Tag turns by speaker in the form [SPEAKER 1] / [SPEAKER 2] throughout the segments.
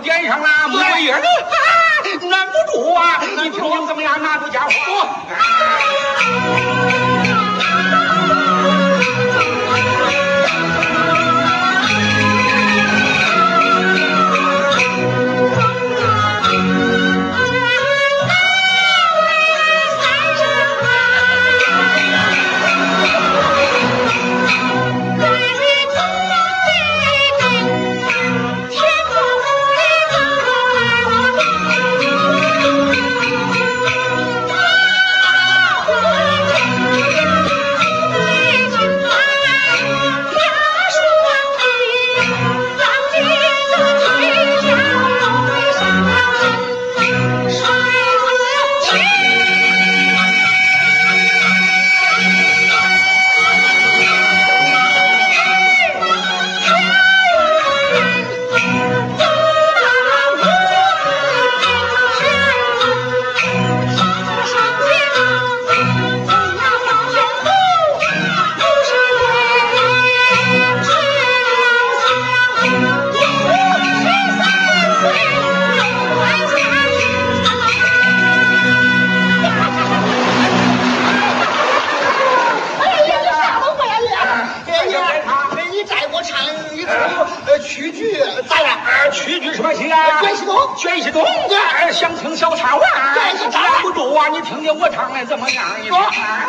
[SPEAKER 1] 点上了，穆桂英啊，难不住啊！你听我怎么样？拿出家伙。
[SPEAKER 2] 啊
[SPEAKER 1] 剧什说戏啊？卷席东。卷席东子想听小插话。卷席掌不住啊你听听我唱的怎么样？你说啊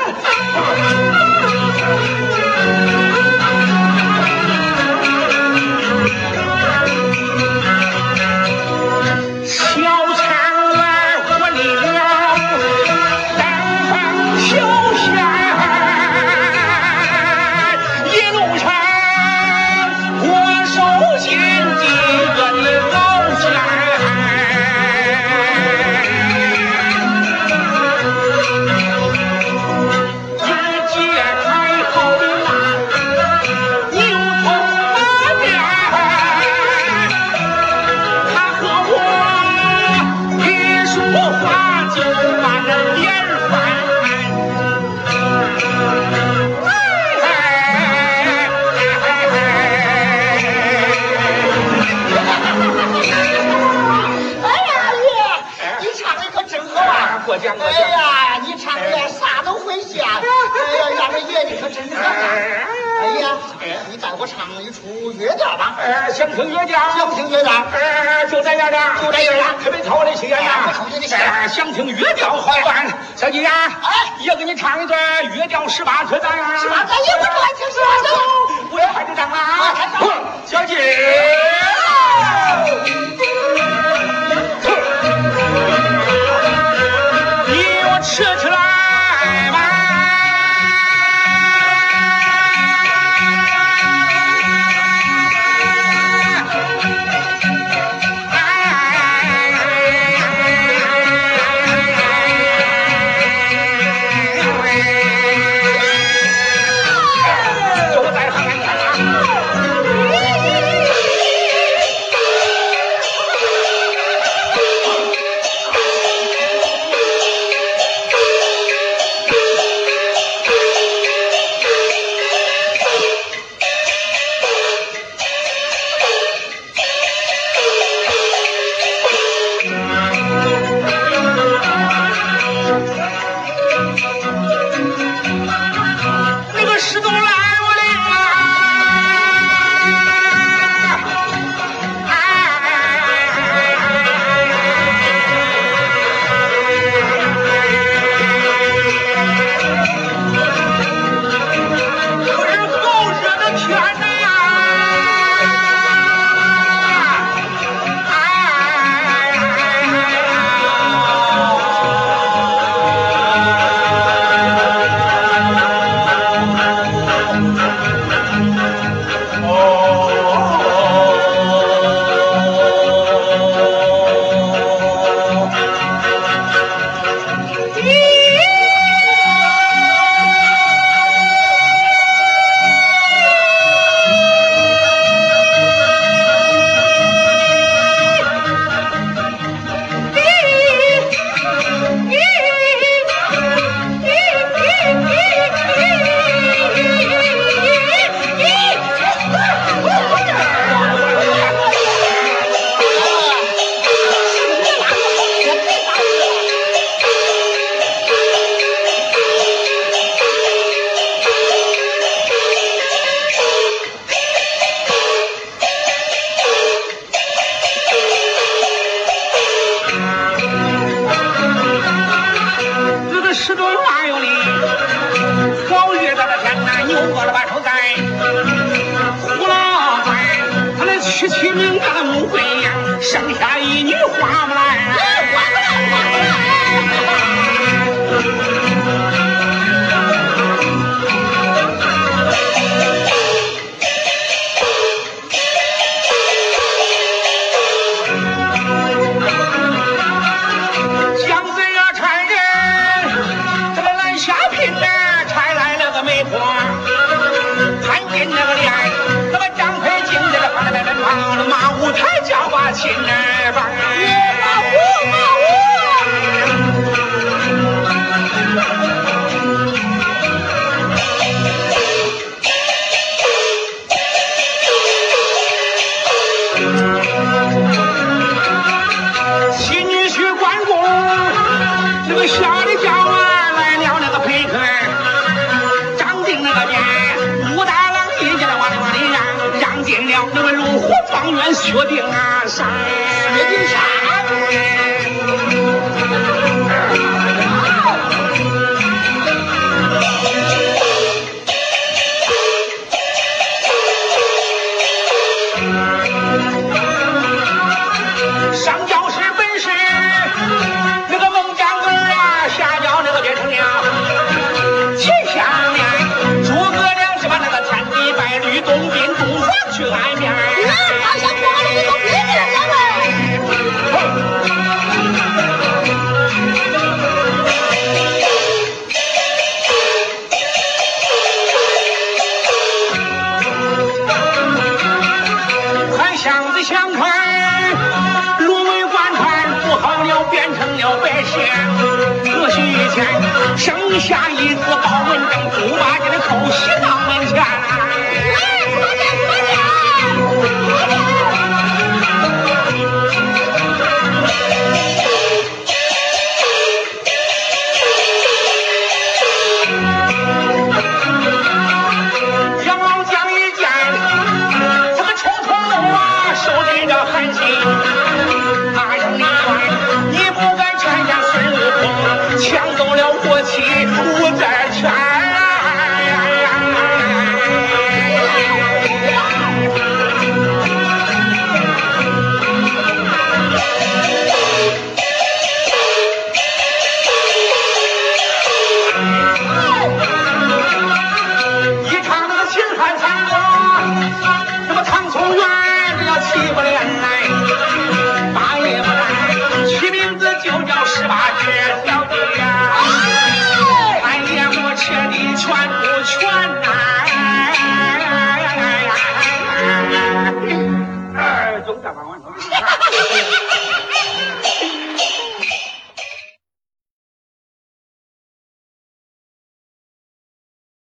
[SPEAKER 2] 哎，你带我唱一出越调吧。
[SPEAKER 1] 哎，想听越调？想
[SPEAKER 2] 听越调？
[SPEAKER 1] 哎，就在那儿呢。就在那儿呢。别吵我的琴呀！不吵你的。想听越调好啊，小姐。哎，也给你唱一段越调十八段啊。十八段不，
[SPEAKER 2] 听。
[SPEAKER 1] 我也看这张啊。小姐。娶妻名叫穆桂英，生下一女花木兰。花木兰，
[SPEAKER 2] 花木兰。
[SPEAKER 1] 上了马五台叫把亲儿帮，我
[SPEAKER 2] 把我。
[SPEAKER 1] 确定啊，上，确定上。箱子香块，芦为官材不好了，变成了白线。仔细一前，生下一次保温灯，猪八戒的口袭到门前。